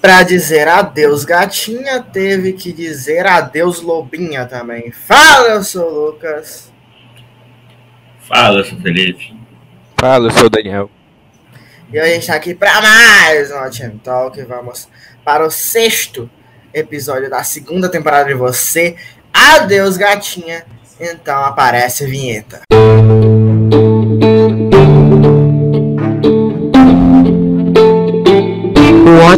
Para dizer adeus, gatinha, teve que dizer adeus, lobinha também. Fala, eu sou o Lucas. Fala, eu sou o Felipe. Fala, eu sou o Daniel. E hoje a gente está aqui para mais um Team Talk. Vamos para o sexto episódio da segunda temporada de Você. Adeus, gatinha. Então aparece a vinheta.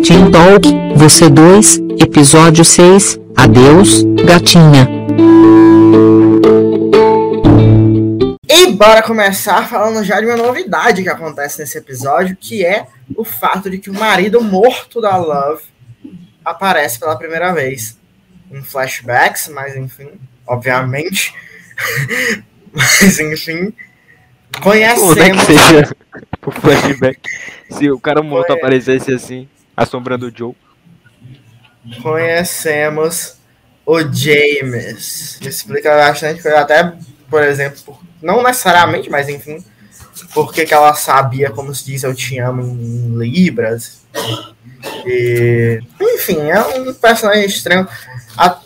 Watching Talk, você 2, episódio 6, Adeus, gatinha. E bora começar falando já de uma novidade que acontece nesse episódio, que é o fato de que o marido morto da Love aparece pela primeira vez. Em flashbacks, mas enfim, obviamente. mas enfim. Conhecemos. Onde é que seja o flashback? Se o cara morto aparecesse assim, assombrando o Joe. conhecemos o James. Explica bastante coisa, até, por exemplo, não necessariamente, mas enfim, porque que ela sabia como se diz eu te amo em Libras. E, enfim, é um personagem estranho a-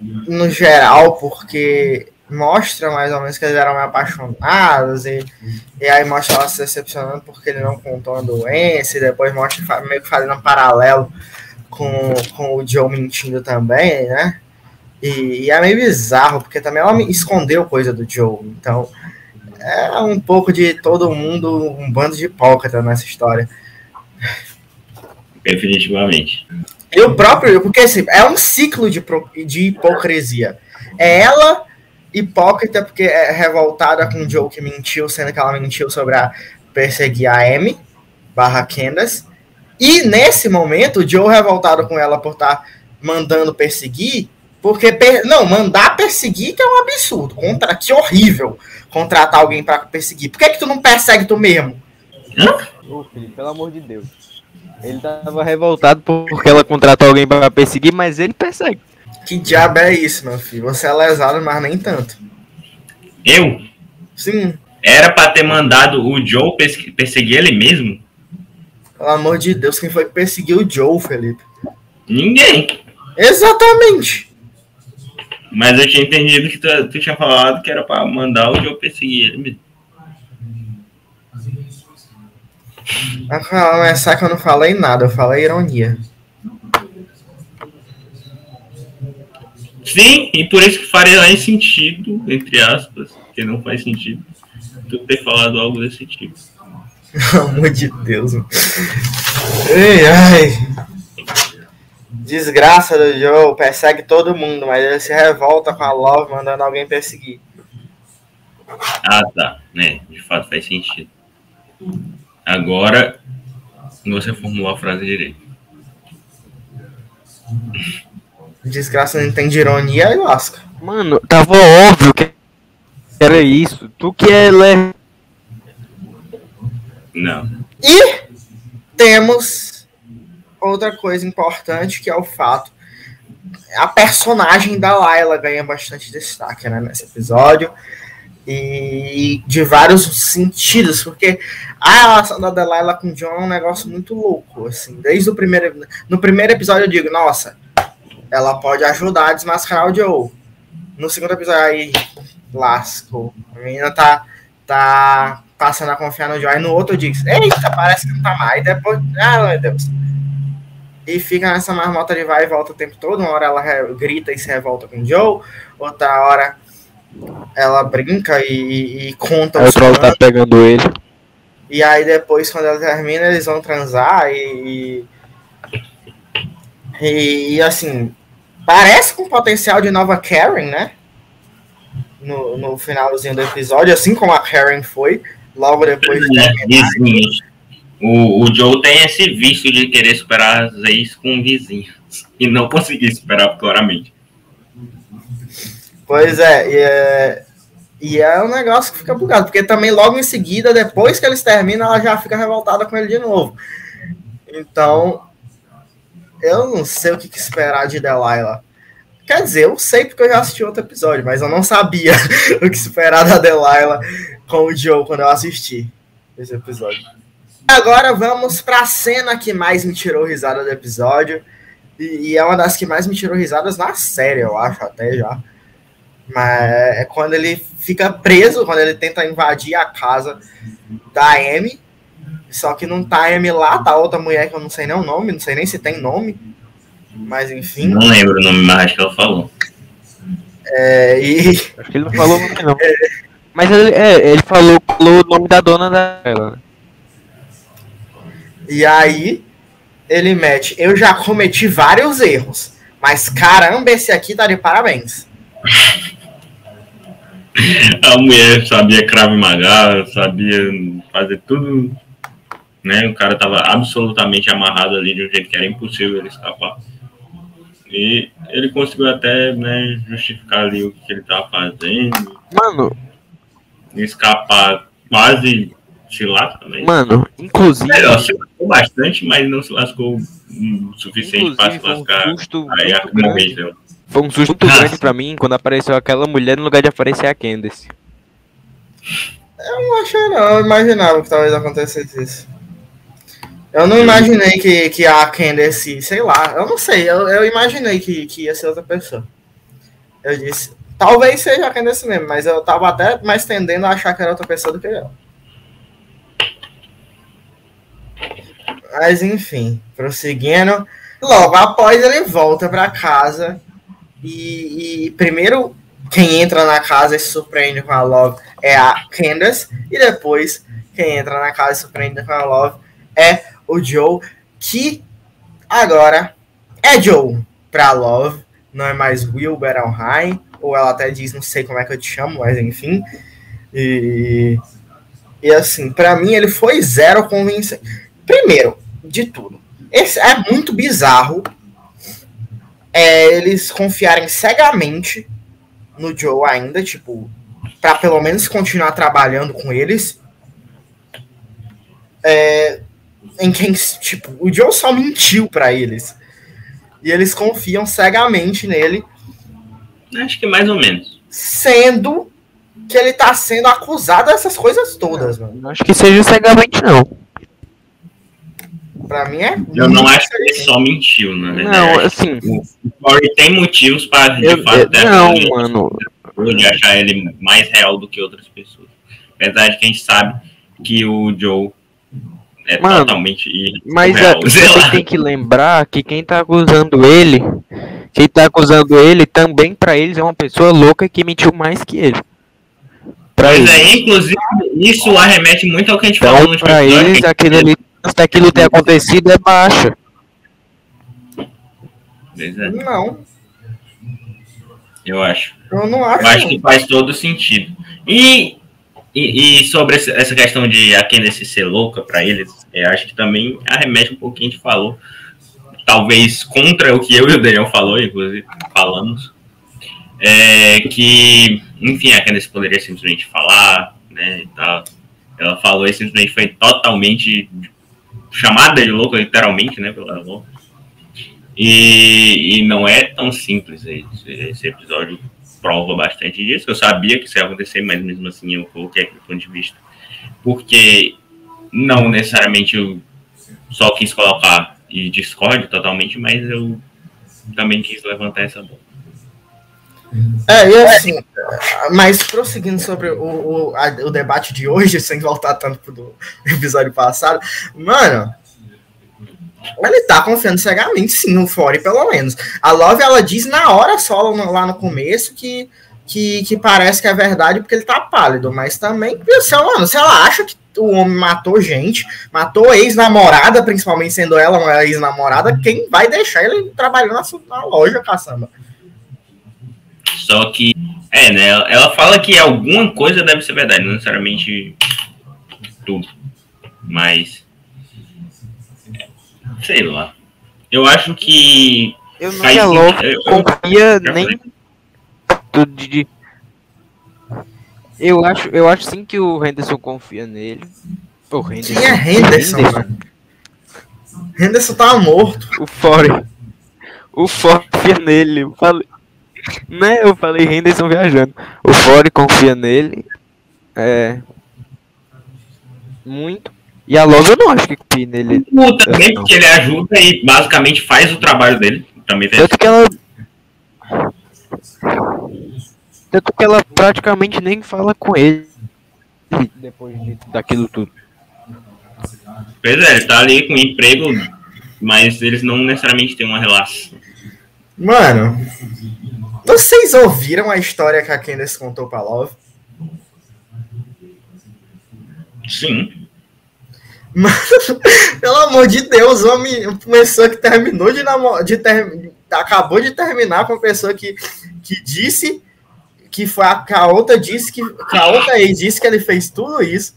no geral, porque mostra mais ou menos que eles eram apaixonados e, e aí mostra ela se decepcionando porque ele não contou a doença e depois mostra meio que fazendo um paralelo com, com o Joe mentindo também, né? E, e é meio bizarro, porque também ela me escondeu coisa do Joe. Então, é um pouco de todo mundo, um bando de hipócrita nessa história. Definitivamente. E o próprio, porque assim, é um ciclo de, de hipocrisia. É ela hipócrita porque é revoltada com o Joe que mentiu, sendo que ela mentiu sobre a perseguir a Amy barra Candace. E nesse momento, o Joe revoltado com ela por estar mandando perseguir, porque per- não, mandar perseguir que é um absurdo, contra que horrível contratar alguém para perseguir. Por que que tu não persegue tu mesmo? Ô, Felipe, pelo amor de Deus. Ele tava revoltado por- porque ela contratou alguém pra perseguir, mas ele persegue. Que diabo é isso, meu filho? Você é lesado, mas nem tanto. Eu? Sim, Era pra ter mandado o Joe pers- perseguir ele mesmo? Pelo amor de Deus, quem foi que perseguiu o Joe, Felipe? Ninguém. Exatamente! Mas eu tinha entendido que tu, tu tinha falado que era pra mandar o Joe perseguir ele mesmo. Mas pra começar que eu não falei nada, eu falei ironia. Sim, e por isso que faria sentido, entre aspas, que não faz sentido, tu ter falado algo desse tipo. Pelo amor de Deus. mano. Ai. Desgraça do Joe, persegue todo mundo, mas ele se revolta com a Love mandando alguém perseguir. Ah, tá. Né, de fato faz sentido. Agora, você formulou a frase direito. Desgraça não entende ironia e lasca. Mano, tava óbvio que era isso. Tu que é le... Não. E temos outra coisa importante que é o fato. A personagem da Layla ganha bastante destaque né, nesse episódio. E de vários sentidos, porque a relação da Delilah com o John é um negócio muito louco. Assim, desde o primeiro. No primeiro episódio eu digo, nossa, ela pode ajudar a desmascarar o Joe. No segundo episódio aí, lascou. A menina tá, tá passando a confiar no Joe. Aí no outro digo, eita, parece que não tá mais. E depois, ah, meu Deus. E fica nessa marmota de vai e volta o tempo todo. Uma hora ela grita e se revolta com o Joe, outra hora ela brinca e, e- e conta Aí o troll tá pegando ele. E aí depois, quando ela termina, eles vão transar e. E, e, assim, parece com potencial de nova Karen, né? No, no finalzinho do episódio, assim como a Karen foi, logo depois de É, vizinhos. O, o Joe tem esse vício de querer superar as ex com vizinhos. E não conseguir superar claramente. Pois é, e é, e é um negócio que fica bugado, porque também logo em seguida, depois que eles terminam, ela já fica revoltada com ele de novo. Então, eu não sei o que, que esperar de Delilah. Quer dizer, eu sei porque eu já assisti outro episódio, mas eu não sabia o que esperar da Delilah com o Joe quando eu assisti esse episódio. Agora vamos pra cena que mais me tirou risada do episódio. E, e é uma das que mais me tirou risadas na série, eu acho, até já. Mas é quando ele fica preso, quando ele tenta invadir a casa da Amy. Só que não tá a Amy lá, tá outra mulher que eu não sei nem o nome, não sei nem se tem nome. Mas enfim. Não lembro o nome, mas acho que ela falou. É, e Acho que ele não falou o nome, não. Mas ele, é, ele falou, falou o nome da dona dela. né? E aí ele mete, eu já cometi vários erros, mas caramba, esse aqui tá de parabéns. A mulher sabia Krav Maga, sabia fazer tudo. Né? O cara tava absolutamente amarrado ali de um jeito que era impossível ele escapar. E ele conseguiu até né, justificar ali o que ele tava fazendo, Mano, escapar quase se lasca também. mano, inclusive. Melhor, se lascou bastante, mas não se lascou o suficiente para se foi um lascar. susto Aí a vez dela. Foi um susto muito grande pra mim quando apareceu aquela mulher no lugar de aparecer a Candace. Eu não achei não, eu imaginava que talvez acontecesse isso. Eu não imaginei que, que a Candace, sei lá, eu não sei, eu, eu imaginei que, que ia ser outra pessoa. Eu disse, talvez seja a Candace mesmo, mas eu tava até mais tendendo a achar que era outra pessoa do que eu. Mas enfim, prosseguindo. Logo após ele volta pra casa e, e primeiro quem entra na casa e se surpreende com a Love é a Candace e depois quem entra na casa e se surpreende com a Love é o Joe, que agora é Joe pra Love, não é mais Will Bettelheim, ou ela até diz, não sei como é que eu te chamo, mas enfim. E, e assim, pra mim ele foi zero convincente. Primeiro, de tudo, esse é muito bizarro é, eles confiarem cegamente no Joe ainda, tipo, pra pelo menos continuar trabalhando com eles. É, em quem, tipo, o Joe só mentiu pra eles. E eles confiam cegamente nele, Acho que mais ou menos. sendo que ele tá sendo acusado dessas coisas todas, mano. Não acho que seja cegamente, não. Pra mim é. Eu não acho que ele só mentiu, verdade. Não, assim. O Corey tem motivos para, de Eu, fato, eu- não, mano. de achar ele mais real do que outras pessoas. Apesar de que a gente sabe que o Joe é Mano, totalmente Mas é, sei lá. você tem que lembrar que quem tá acusando ele, quem tá acusando ele também pra eles é uma pessoa louca que mentiu mais que ele. Pra Pois eles. é, inclusive, isso arremete muito ao que a gente falou Então, no último pra eles, que- aquilo ali, daquilo ter acontecido, é baixa. É, Não, eu acho. eu não acho. Eu acho que faz todo sentido. E, e, e sobre essa questão de a Candace ser louca pra eles, eu acho que também arremete um pouquinho, a gente falou, talvez contra o que eu e o Daniel falou, inclusive, falamos, é que, enfim, a Candace poderia simplesmente falar, né, e tal. Ela falou e simplesmente foi totalmente chamada de louca, literalmente, né, pela louca. E, e não é tão simples esse episódio prova bastante disso. Eu sabia que isso ia acontecer, mas mesmo assim eu coloquei aquele ponto de vista. Porque não necessariamente eu só quis colocar e discorde totalmente, mas eu também quis levantar essa bola. É, e assim, mas prosseguindo sobre o, o, a- o debate de hoje, sem voltar tanto pro do episódio passado, mano, ele tá confiando cegamente, sim, no Fore, pelo menos. A Love, ela diz na hora só, lá no começo, que, que, que parece que é verdade porque ele tá pálido, mas também, se ela, se ela acha que o homem matou gente, matou ex-namorada, principalmente sendo ela uma ex-namorada, quem vai deixar ele trabalhando na, na loja, caçamba? Só que, é, né? Ela fala que alguma coisa deve ser verdade, não necessariamente tudo. Mas. É, Sei lá. Eu acho que. Eu não faz ia sentido. louco, Eu- eu- confia já nem tudo de, Eu acho, eu acho sim que o Henderson confia nele. O Henderson. Quem é Henderson, mano? Henderson tá morto. O Fore. O Fore confia nele. Eu falei. Né? Eu falei Henderson viajando. O Fore confia nele. É. Muito. E a Love eu não acho que confie nele. O também, porque ele ajuda e basicamente faz o trabalho dele. Também tem Tanto que ela. Tanto que ela praticamente nem fala com ele. Depois de- daquilo tudo. Pois é, ele tá ali com emprego, mas eles não necessariamente têm uma relação. Mano, vocês ouviram a história que a Candace contou pra Love? Sim. Mano, pelo amor de Deus, uma, me- uma pessoa que terminou de namorar, de ter, acabou de terminar com uma pessoa que, que disse que foi a, que a outra disse que, que a outra ex disse que ele fez tudo isso.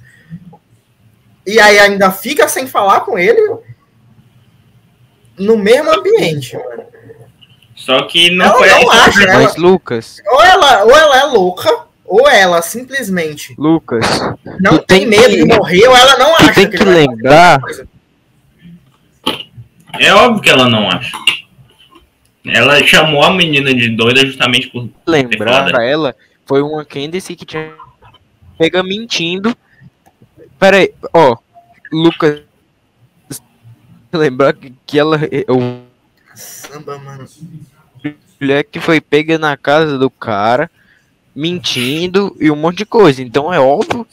E aí ainda fica sem falar com ele no mesmo ambiente, mano. Só que não Ela foi não acha, né? Mas Lucas, Ou ela, ou ela é louca, ou ela simplesmente Lucas, não tem, tem medo que- de morrer, ou ela não acha tem que fazer lembrar-. É óbvio que ela não acha. Ela chamou a menina de doida justamente por. lembrar pra ela, foi uma Candice que tinha pega mentindo. Pera aí, ó, Lucas, lembrar que, que ela, o Samba, mano. mulher que foi pega na casa do cara, mentindo e um monte de coisa. Então é óbvio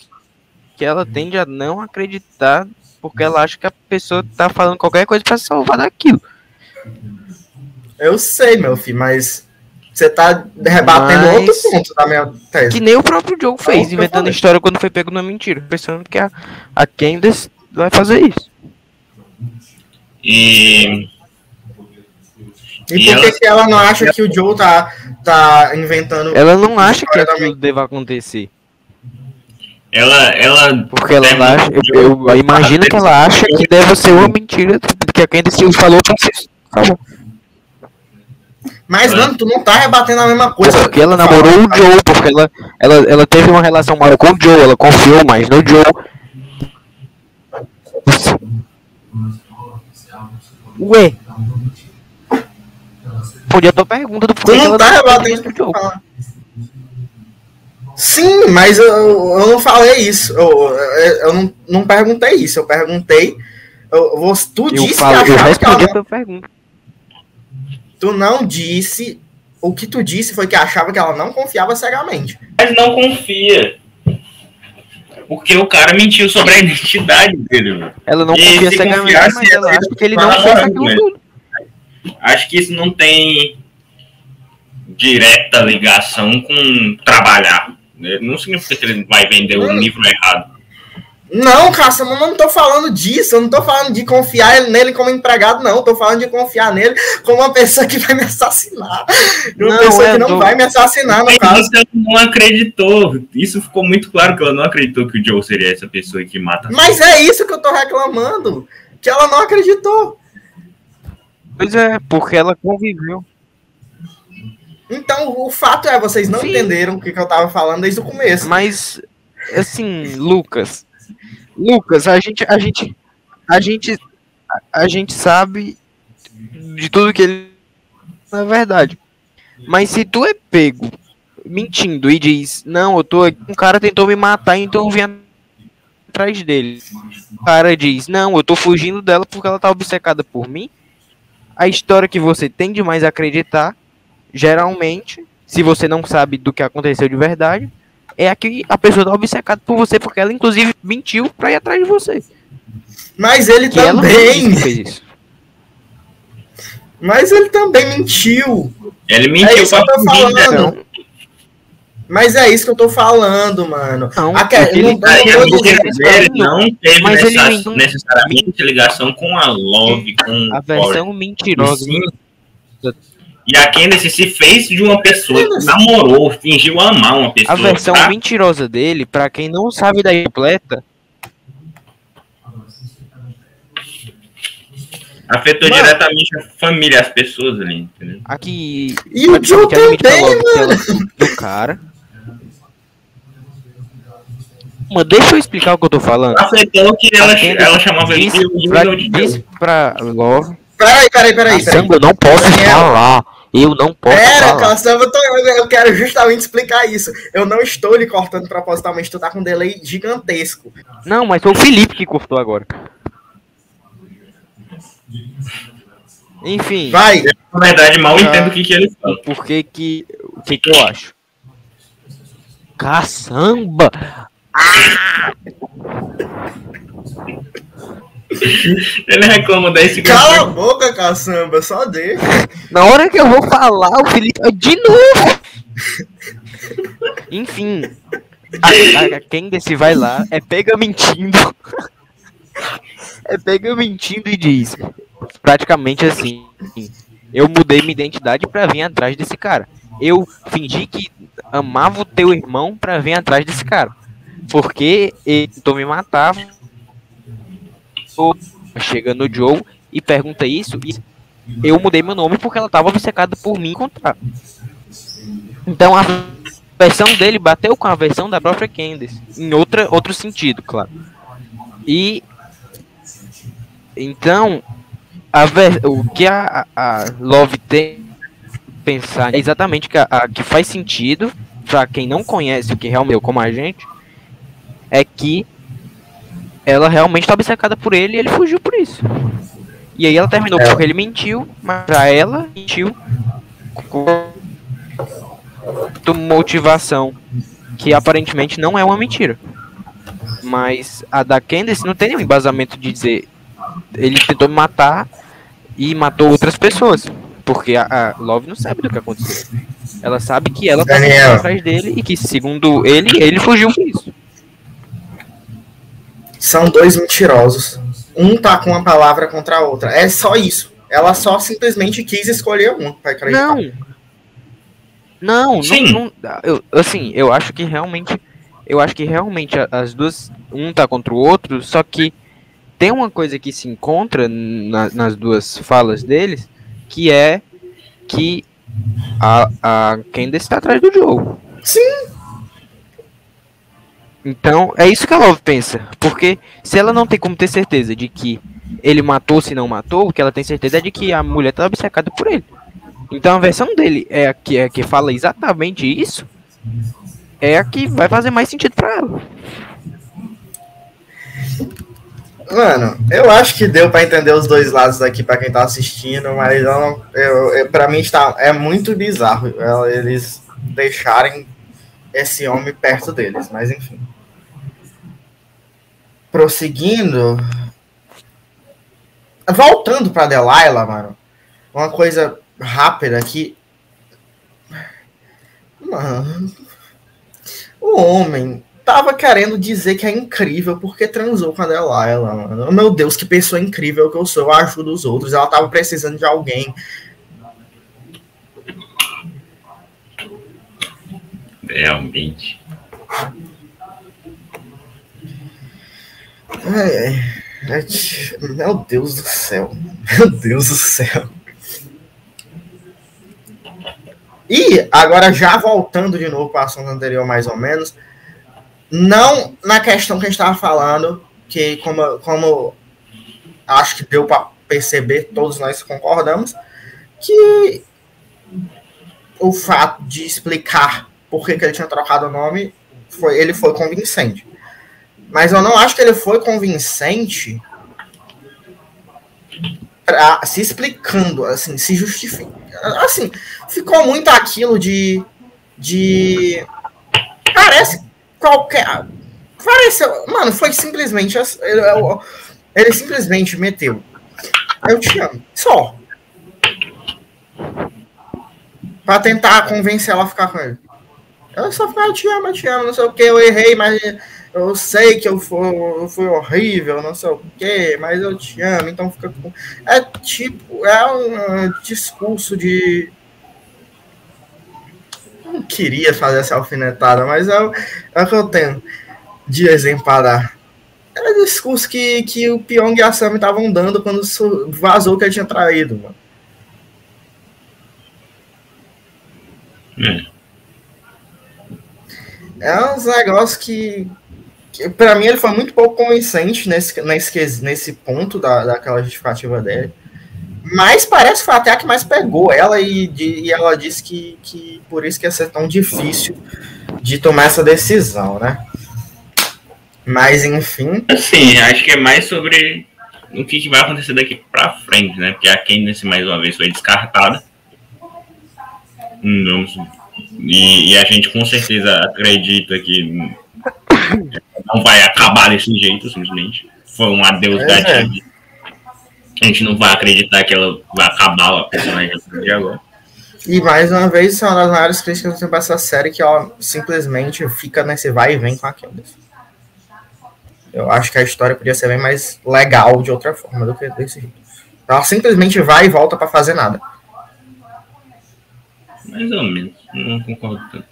que ela tende a não acreditar porque ela acha que a pessoa tá falando qualquer coisa pra se salvar daquilo. Eu sei, meu filho, mas você tá rebatendo Mas- outro ponto da minha tese. Que nem o próprio Joe fez, Não, eu inventando história quando foi pego na mentira, pensando que a, a Candace vai fazer isso. E. E E por que, ela- que ela não acha que o Joe tá, tá inventando. Ela não acha que aquilo deva acontecer. Ela. ela Porque ela acha, eu, eu imagino que ela acha que deve ser uma mentira que a Candace falou pra vocês. Acabou. Mas, mano, tu não tá rebatendo a mesma coisa. Porque ela namorou o Joe, porque ela, ela, ela teve uma relação maior com o Joe, ela confiou mais no Joe. Ué. Respondi a tua pergunta do Tu porquê que não tá namorou rebatendo o que o eu. Sim, mas eu, eu não falei isso. Eu, eu, eu não, não perguntei isso. Eu perguntei. Eu, você- tu Eu, disse falo, que eu achava que ela a tua pergunta. Tu não disse. O que tu disse foi que achava que ela não confiava cegamente. Mas não confia. Porque o cara mentiu sobre a identidade dele, mano. Ela não E confia cegamente, mas ela acha que ele não fez aquilo tudo. Acho que isso não tem direta ligação com trabalhar. né? Não significa que ele vai vender o livro errado. Não, Cássio, eu não tô falando disso. Eu não tô falando de confiar nele como empregado, não. Eu tô falando de confiar nele como uma pessoa que vai me assassinar. Uma Não, pessoa é, que não tô- vai me assassinar, no Mas caso. ela não acreditou. Isso ficou muito claro que ela não acreditou que o Joe seria essa pessoa que mata. Mas é isso que eu tô reclamando. Que ela não acreditou. Pois é, porque ela conviveu. Então, o fato é, vocês não Sim. entenderam o que, que eu tava falando desde o começo. Mas, assim, Lucas. Lucas, a gente. A gente. A gente. A, gente sabe de tudo que ele. Na verdade. Mas se tu é pego mentindo e diz, não, eu tô aqui, um cara tentou me matar, então eu vim atrás dele. O cara diz, não, eu tô fugindo dela porque ela tá obcecada por mim. A história que você tende mais a acreditar, geralmente, se você não sabe do que aconteceu de verdade, é a que a pessoa tá obcecada por você, porque ela inclusive mentiu pra ir atrás de você. Mas ele Que também. fez isso. Mas ele também mentiu. Ele É mentiu isso que eu pra tô fugir dela. Mas é isso que eu tô falando, mano. Não, A que- não- não dizendo- mentira dele não teve Mas ele mentiu. necessariamente ligação com a Love, com a versão Corey. mentirosa. Sim. E a Candace se fez de uma pessoa que namorou, fingiu amar uma pessoa. A versão tá? mentirosa dele, pra quem não sabe da completa, Afetou Mano. diretamente a família, as pessoas ali, entendeu? aqui E o Joe também, ela- do cara. Mano, deixa eu explicar o que eu tô falando. Afetou que ela, ela chamava ele de pra, de disse pra Love Peraí, peraí, peraí, peraí. Samba, eu não posso Daniel. falar. Eu não posso Pera, falar. Cassandra, eu, eu- eu quero justamente explicar isso. Eu não estou lhe cortando propositalmente, tu tá com um delay gigantesco. Não, mas foi o Felipe que cortou agora. Enfim, Vai, Na verdade, mal Ah. entendo o que, que ele fala. por que que... O que que eu acho? Caçamba! Ele reclama 10 segundos. cala a boca, caçamba, só deixa. Na hora que eu vou falar, o Felipe... De novo! Enfim... A, a, quem desse vai lá é pega mentindo. é pega mentindo e diz... Praticamente assim... Eu mudei minha identidade pra vir atrás desse cara. Eu fingi que amava o teu irmão pra vir atrás desse cara. Porque ele tentou me matar. Chega no Joe e pergunta isso. E eu mudei meu nome porque ela tava obcecada por me encontrar. Então a versão dele bateu com a versão da própria Candice. Em outra, outro sentido, claro. E. Então. A ver, o que a, a Love tem pensar é exatamente que, a, a- que faz sentido pra quem não conhece o que realmente é como a gente é que ela realmente tá obcecada por ele e ele fugiu por isso. E aí ela terminou É. porque ele mentiu, mas pra ela mentiu com motivação que aparentemente não é uma mentira. Mas a da Candace não tem nenhum embasamento de dizer ele tentou me matar e matou outras pessoas. Porque a, a Love não sabe do que aconteceu. Ela sabe que ela tá atrás dele e que, segundo ele, ele fugiu por isso. São dois mentirosos. Um tá com uma palavra contra a outra. É só isso. Ela só simplesmente quis escolher um acreditar. Não. Não, Sim. não, não eu, assim, eu acho que realmente eu acho que realmente as duas um tá contra o outro, só que tem uma coisa que se encontra na- nas duas falas deles, que é que a, a Candace tá atrás do Joe. Sim. Então, é isso que a Love pensa. Porque se ela não tem como ter certeza de que ele matou se não matou, o que ela tem certeza é de que a mulher tá obcecada por ele. Então a versão dele é a que, é a que fala exatamente isso. É a que vai fazer mais sentido pra ela. Mano, eu acho que deu pra entender os dois lados aqui pra quem tá assistindo, mas eu não, eu, eu, pra mim está, é muito bizarro eles deixarem esse homem perto deles, mas enfim. Prosseguindo. Voltando pra Delilah, mano. Uma coisa rápida aqui. Mano. O homem tava querendo dizer que é incrível porque transou com a Delilah, mano. Meu Deus, que pessoa incrível que eu sou. Eu ajudo os outros. Ela tava precisando de alguém. Realmente. É, meu Deus do céu. Meu Deus do céu. E agora já voltando de novo para a assunto anterior, mais ou menos, não na questão que a gente estava falando, que como, como acho que deu para perceber, todos nós concordamos, que o fato de explicar por que, que ele tinha trocado o nome, foi, ele foi convincente. Mas eu não acho que ele foi convincente pra, se explicando, assim, se justifica. Assim, ficou muito aquilo de. de. Parece qualquer. Pareceu. Mano, foi simplesmente. Ele, ele simplesmente meteu. Eu te amo. Só. Pra tentar convencer ela a ficar com ele. Eu só falei, eu te amo, eu te amo, não sei o que, eu errei, mas eu sei que eu fui, eu fui horrível, não sei o que, mas eu te amo, então fica com. É tipo, é um discurso de. Não queria fazer essa alfinetada, mas é, o- é o que eu tenho de exemplar. É o discurso que, que o Pyong e a Sam estavam dando quando vazou que ele tinha traído, mano. Hum. É uns negócios que para mim ele foi muito pouco convincente nesse, nesse, nesse ponto da, daquela justificativa dele. Mas parece que foi até a que mais pegou ela e, de, e ela disse que, que por isso que ia ser tão difícil de tomar essa decisão, né? Mas enfim. Sim, acho que é mais sobre o que, que vai acontecer daqui pra frente, né? Porque a Candice mais uma vez foi descartada. Não, e, e a gente com certeza acredita que não vai acabar desse jeito, simplesmente. Foi um adeus É, gatinho. A gente não vai acreditar que ela vai acabar a personagem de agora. E mais uma vez, isso é uma das maiores críticas que eu essa série, que ela simplesmente fica nesse vai e vem com a Candace. Eu acho que a história podia ser bem mais legal de outra forma do que desse jeito. Ela simplesmente vai e volta pra fazer nada. Mais ou menos. Não concordo tanto.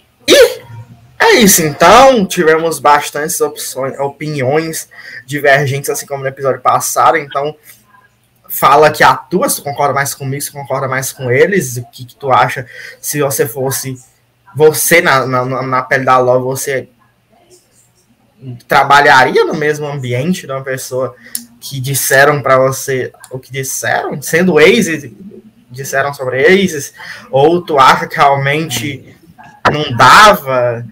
É isso, então. Tivemos bastantes opções, opiniões divergentes, assim como no episódio passado. Então, fala que atua, se tu concorda mais comigo, se tu concorda mais com eles. O que, que tu acha se você fosse você na, na, na pele da Love, você trabalharia no mesmo ambiente de uma pessoa que disseram pra você o que disseram, sendo ex, disseram sobre exes, ou tu acha que realmente não dava,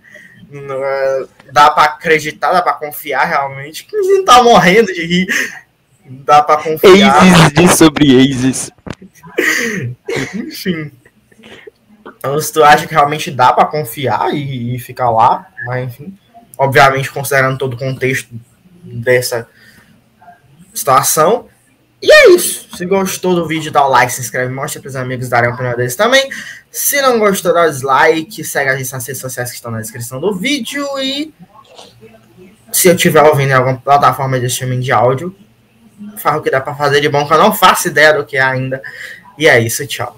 dá pra acreditar, dá pra confiar realmente, que não tá morrendo de rir, dá pra confiar, Aces diz sobre Aces. enfim. Então, se tu acha que realmente dá pra confiar e, e ficar lá, mas enfim, obviamente considerando todo o contexto dessa situação. E é isso. Se gostou do vídeo, dá o like, se inscreve, mostra pros amigos darem a opinião deles também. Se não gostou, dá dislike, segue a gente nas redes sociais que estão na descrição do vídeo e se eu estiver ouvindo em alguma plataforma de streaming de áudio, faz o que dá pra fazer de bom, que eu não faço ideia do que é ainda. E é isso, tchau.